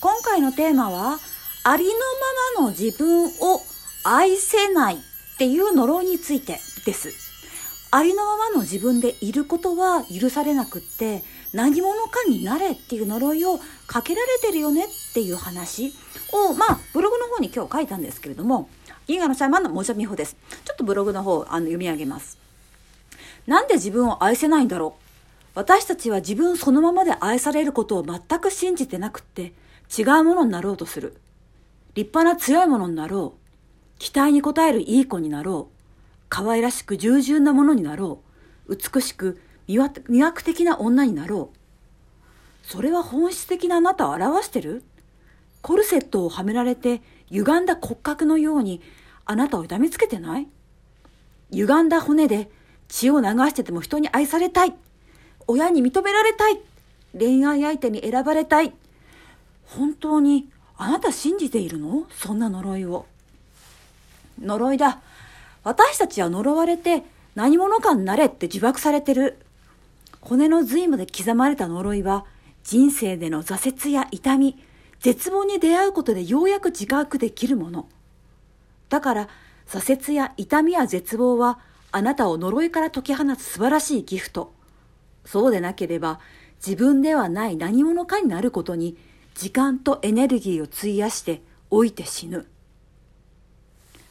今回のテーマは、ありのままの自分を愛せないっていう呪いについてです。ありのままの自分でいることは許されなくって、何者かになれっていう呪いをかけられてるよねっていう話を、まあ、ブログの方に今日書いたんですけれども、銀河のシャーマンのもじゃみほです。ちょっとブログの方、あの、読み上げます。なんで自分を愛せないんだろう私たちは自分そのままで愛されることを全く信じてなくって、違うものになろうとする。立派な強いものになろう。期待に応えるいい子になろう。可愛らしく従順なものになろう。美しく魅惑的な女になろう。それは本質的なあなたを表してる？コルセットをはめられて歪んだ骨格のようにあなたを痛めつけてない？歪んだ骨で血を流してても人に愛されたい。親に認められたい。恋愛相手に選ばれたい。本当にあなた信じているの？そんな呪いを。呪いだ。私たちは呪われて何者かになれって呪縛されてる。骨の髄まで刻まれた呪いは人生での挫折や痛み、絶望に出会うことでようやく自覚できるもの。だから挫折や痛みや絶望はあなたを呪いから解き放つ素晴らしいギフト。そうでなければ自分ではない何者かになることに時間とエネルギーを費やして老いて死ぬ。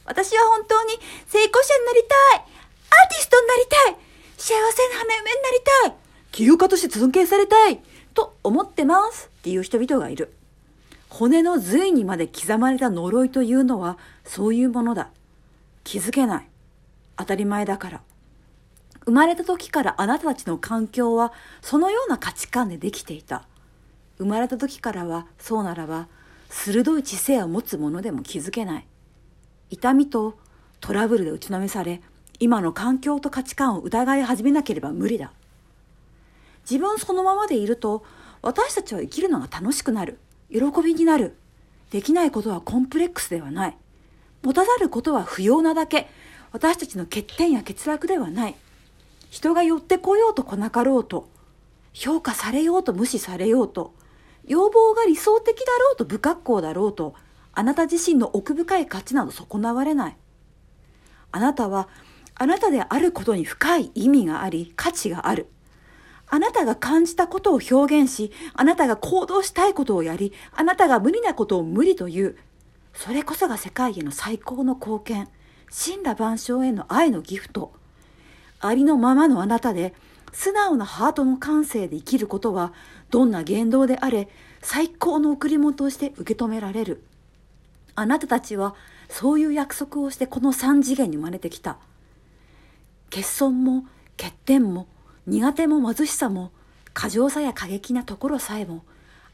私は本当に成功者になりたいアーティストになりたい幸せな花嫁になりたい起業家として尊敬されたいと思ってますっていう人々がいる。骨の髄にまで刻まれた呪いというのはそういうものだ。気づけない。当たり前だから。生まれた時からあなたたちの環境はそのような価値観でできていた。生まれた時からはそうならば鋭い知性を持つ者でも気づけない。痛みとトラブルで打ちのめされ今の環境と価値観を疑い始めなければ無理だ。自分そのままでいると私たちは生きるのが楽しくなる。喜びになる。できないことはコンプレックスではない。持たざることは不要なだけ。私たちの欠点や欠落ではない。人が寄ってこようと来なかろうと評価されようと無視されようと要望が理想的だろうと不格好だろうと、あなた自身の奥深い価値など損なわれない。あなたは、あなたであることに深い意味があり、価値がある。あなたが感じたことを表現し、あなたが行動したいことをやり、あなたが無理なことを無理という、それこそが世界への最高の貢献、神羅万象への愛のギフト。ありのままのあなたで、素直なハートの感性で生きることはどんな言動であれ最高の贈り物として受け止められる。あなたたちはそういう約束をしてこの三次元に生まれてきた。欠損も欠点も苦手も貧しさも過剰さや過激なところさえも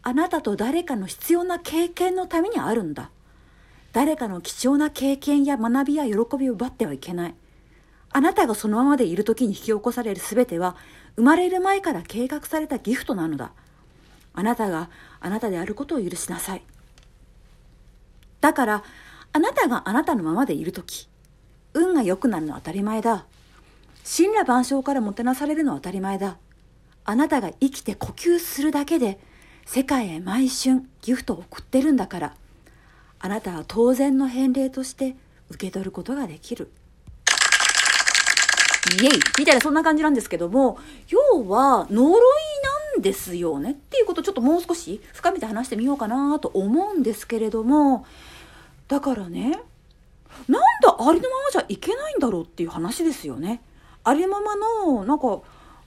あなたと誰かの必要な経験のためにあるんだ。誰かの貴重な経験や学びや喜びを奪ってはいけない。あなたがそのままでいる時に引き起こされる全ては、生まれる前から計画されたギフトなのだ。あなたがあなたであることを許しなさい。だから、あなたがあなたのままでいる時、運が良くなるのは当たり前だ。神羅万象からもてなされるのは当たり前だ。あなたが生きて呼吸するだけで、世界へ毎春ギフトを送ってるんだから、あなたは当然の返礼として受け取ることができる。イエイみたいなそんな感じなんですけども、要は呪いなんですよねっていうことをちょっともう少し深めて話してみようかなと思うんですけれども、だからね、なんでありのままじゃいけないんだろうっていう話ですよね。ありのままの、なんか、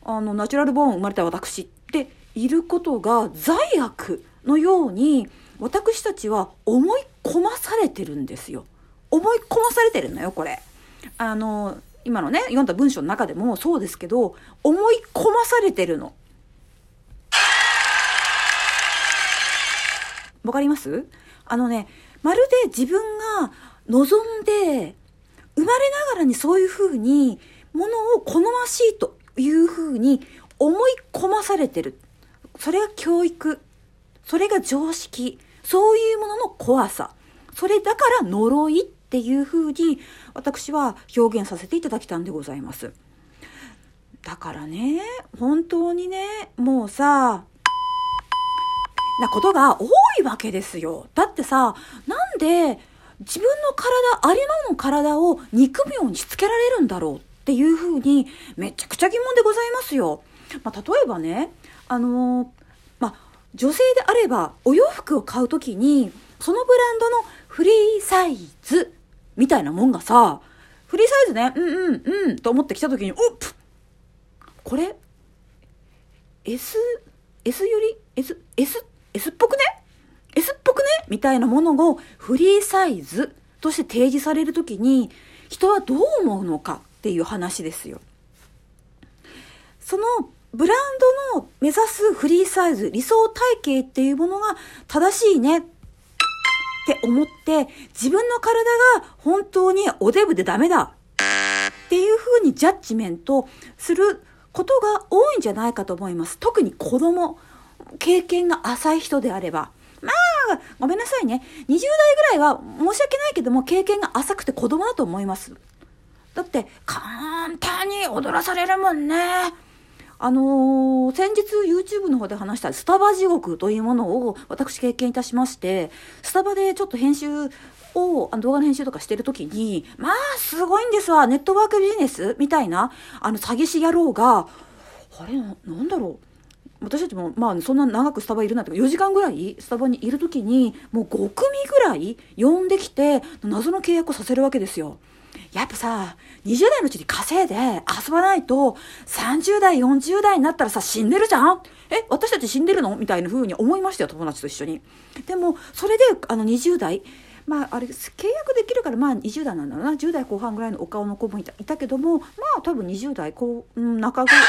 あの、ナチュラルボーン生まれた私っていることが罪悪のように、私たちは思い込まされてるんですよ。思い込まされてるのよ、これ。あの、今のね、読んだ文章の中でもそうですけど、思い込まされてるの。わかります？あのね、まるで自分が望んで、生まれながらにそういうふうに、ものを好ましいというふうに思い込まされてる。それが教育。それが常識。そういうものの怖さ。それだから呪いっっていうふうに私は表現させていただきたんでございます。だからね、本当にね、もうさ、なことが多いわけですよ。だってさ、なんで自分の体、ありのの体を憎むようにしつけられるんだろう？っていうふうにめちゃくちゃ疑問でございますよ。まあ、例えばね、あのー、まあ、女性であればお洋服を買うときに、そのブランドのフリーサイズみたいなもんがさ、フリーサイズね、うんうんうんと思ってきたときに、おっこれ、S、S より ?S、S、S っぽくね ?S っぽくね？みたいなものをフリーサイズとして提示されるときに、人はどう思うのかっていう話ですよ。そのブランドの目指すフリーサイズ、理想体型っていうものが正しいねって思って、自分の体が本当におデブでダメだっていうふうにジャッジメントすることが多いんじゃないかと思います。特に子供、経験が浅い人であれば。まあ、ごめんなさいね。20代ぐらいは申し訳ないけども経験が浅くて子供だと思います。だって簡単に踊らされるもんね。あのー、先日 YouTube の方で話したスタバ地獄というものを私経験いたしまして、スタバでちょっと編集を、あの動画の編集とかしてるときに、まあ、すごいんですわ。ネットワークビジネスみたいな、あの、詐欺師野郎が、あれな、なんだろう。私たちも、まあ、そんな長くスタバいるなんて、4時間ぐらいスタバにいるときに、もう5組ぐらい呼んできて、謎の契約をさせるわけですよ。やっぱさ、20代のうちに稼いで遊ばないと、30代、40代になったらさ、死んでるじゃん？え、私たち死んでるの？みたいな風に思いましたよ、友達と一緒に。でも、それで、あの、20代、まあ、あれ、契約できるから、まあ、20代なんだろうな。10代後半ぐらいのお顔の子もいたけども、まあ、多分20代こ、うん、中ぐらい。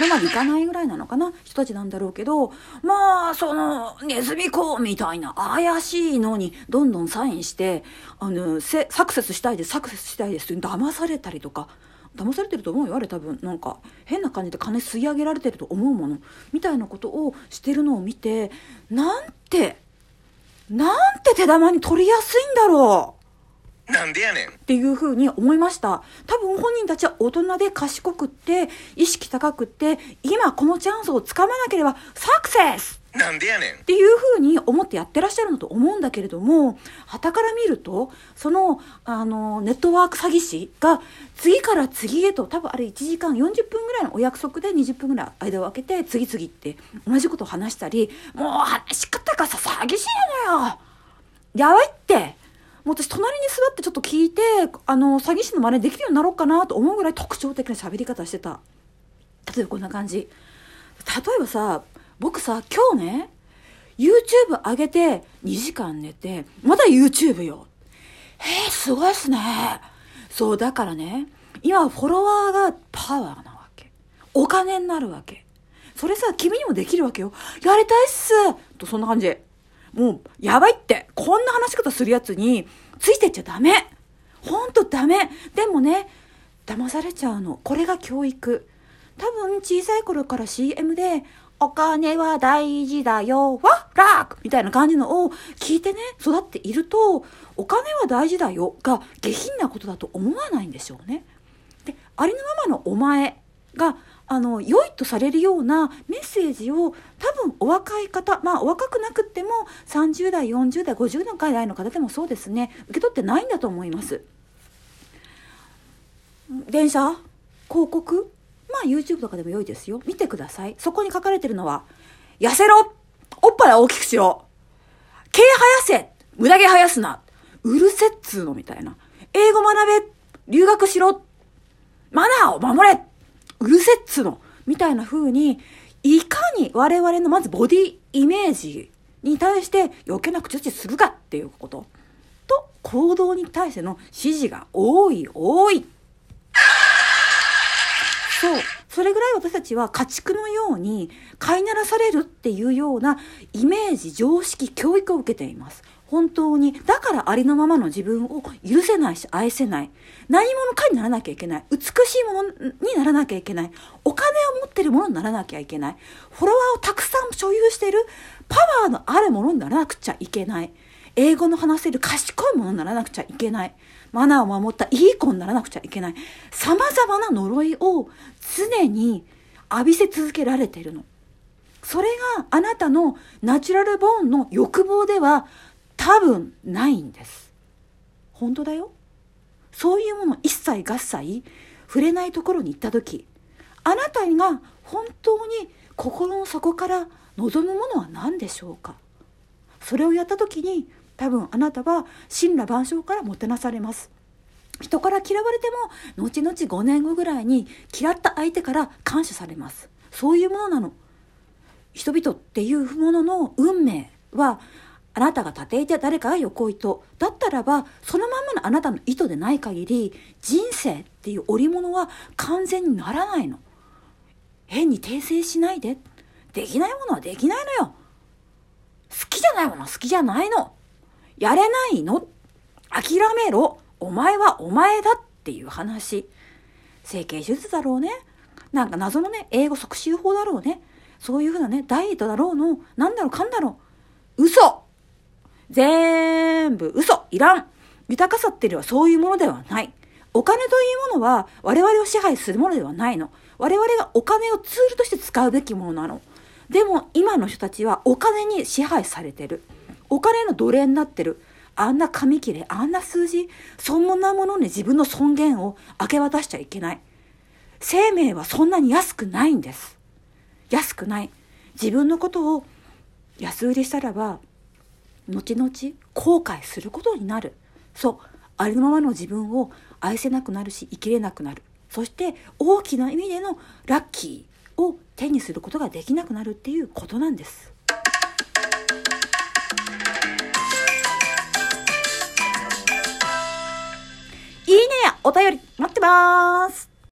のまでいかないぐらいなのかな？人たちなんだろうけど、まあ、その、ネズミ子みたいな怪しいのにどんどんサインして、あの、サクセスしたいです、サクセスしたいですって騙されたりとか、騙されてると思うよあれ。多分なんか変な感じで金吸い上げられてると思うもの。みたいなことをしてるのを見てなんてなんて手玉に取りやすいんだろう。なんでやねん。っていうふうに思いました。多分本人たちは大人で賢くって、意識高くって、今このチャンスをつかまなければサクセス!なんでやねん。っていうふうに思ってやってらっしゃるのと思うんだけれども、旗から見ると、その、あの、ネットワーク詐欺師が次から次へと、多分あれ1時間40分ぐらいのお約束で20分ぐらい間を空けて、次々って同じことを話したり、もう話し方がさ、詐欺師なのよ!やばいってもう私隣に座ってちょっと聞いて、あの、詐欺師の真似できるようになろうかなと思うぐらい特徴的な喋り方してた。例えばこんな感じ。例えばさ、僕さ、今日ね、YouTube 上げて2時間寝て、まだ YouTube よ。えー、すごいっすね。そう、だからね、今フォロワーがパワーなわけ。お金になるわけ。それさ、君にもできるわけよ。やりたいっすと、そんな感じ。もう、やばいって。こんな話し方するやつに、ついてっちゃダメ。ほんとダメ。でもね、騙されちゃうの。これが教育。多分小さい頃から CM で、お金は大事だよ、ワッラックみたいな感じのを聞いてね、育っていると、お金は大事だよが下品なことだと思わないんでしょうね。で、ありのままのお前があの良いとされるようなメッセージを多分お若い方まあお若くなくっても30代40代50代の方でもそうですね。受け取ってないんだと思います。電車広告まあ YouTube とかでも良いですよ。見てください。そこに書かれてるのは痩せろおっぱい大きくしろ毛生やせ無駄毛生やすなうるせっつーのみたいな。英語学べ留学しろマナーを守れうるせっつのみたいな風に、いかに我々のまずボディイメージに対して余計な口打ちするかっていうこと。と、行動に対しての指示が多い、多い。そう。それぐらい私たちは家畜のように飼いならされるっていうようなイメージ、常識、教育を受けています。本当に、だからありのままの自分を許せないし愛せない。何者かにならなきゃいけない。美しいものにならなきゃいけない。お金を持ってるものにならなきゃいけない。フォロワーをたくさん所有してるパワーのあるものにならなくちゃいけない。英語の話せる賢いものにならなくちゃいけない。マナーを守ったいい子にならなくちゃいけない。様々な呪いを常に浴びせ続けられているの。それがあなたのナチュラルボーンの欲望では多分ないんです。本当だよ。そういうもの一切合切触れないところに行った時あなたが本当に心の底から望むものは何でしょうか？それをやった時に多分あなたは神羅万象からもてなされます人から嫌われても後々5年後ぐらいに嫌った相手から感謝されますそういうものなの人々っていうものの運命はあなたが立ていて誰かが横糸。だったらばそのまんまのあなたの意図でない限り人生っていう織物は完全にならないの。変に訂正しないで。できないものはできないのよ。好きじゃないものは好きじゃないの。やれないの。諦めろ。お前はお前だっていう話。整形手術だろうね。なんか謎のね英語促進法だろうね。そういうふうなねダイエットだろうの。なんだろうかんだろう。嘘。全部嘘いらん。豊かさっていうのはそういうものではない。お金というものは我々を支配するものではないの。我々がお金をツールとして使うべきものなの。でも今の人たちはお金に支配されてる。お金の奴隷になってる。あんな紙切れあんな数字そんなものに自分の尊厳を明け渡しちゃいけない。生命はそんなに安くないんです。安くない。自分のことを安売りしたらば後々後悔することになる。そう。ありのままの自分を愛せなくなるし生きれなくなる。そして大きな意味でのラッキーを手にすることができなくなるっていうことなんです。いいねやお便り待ってます。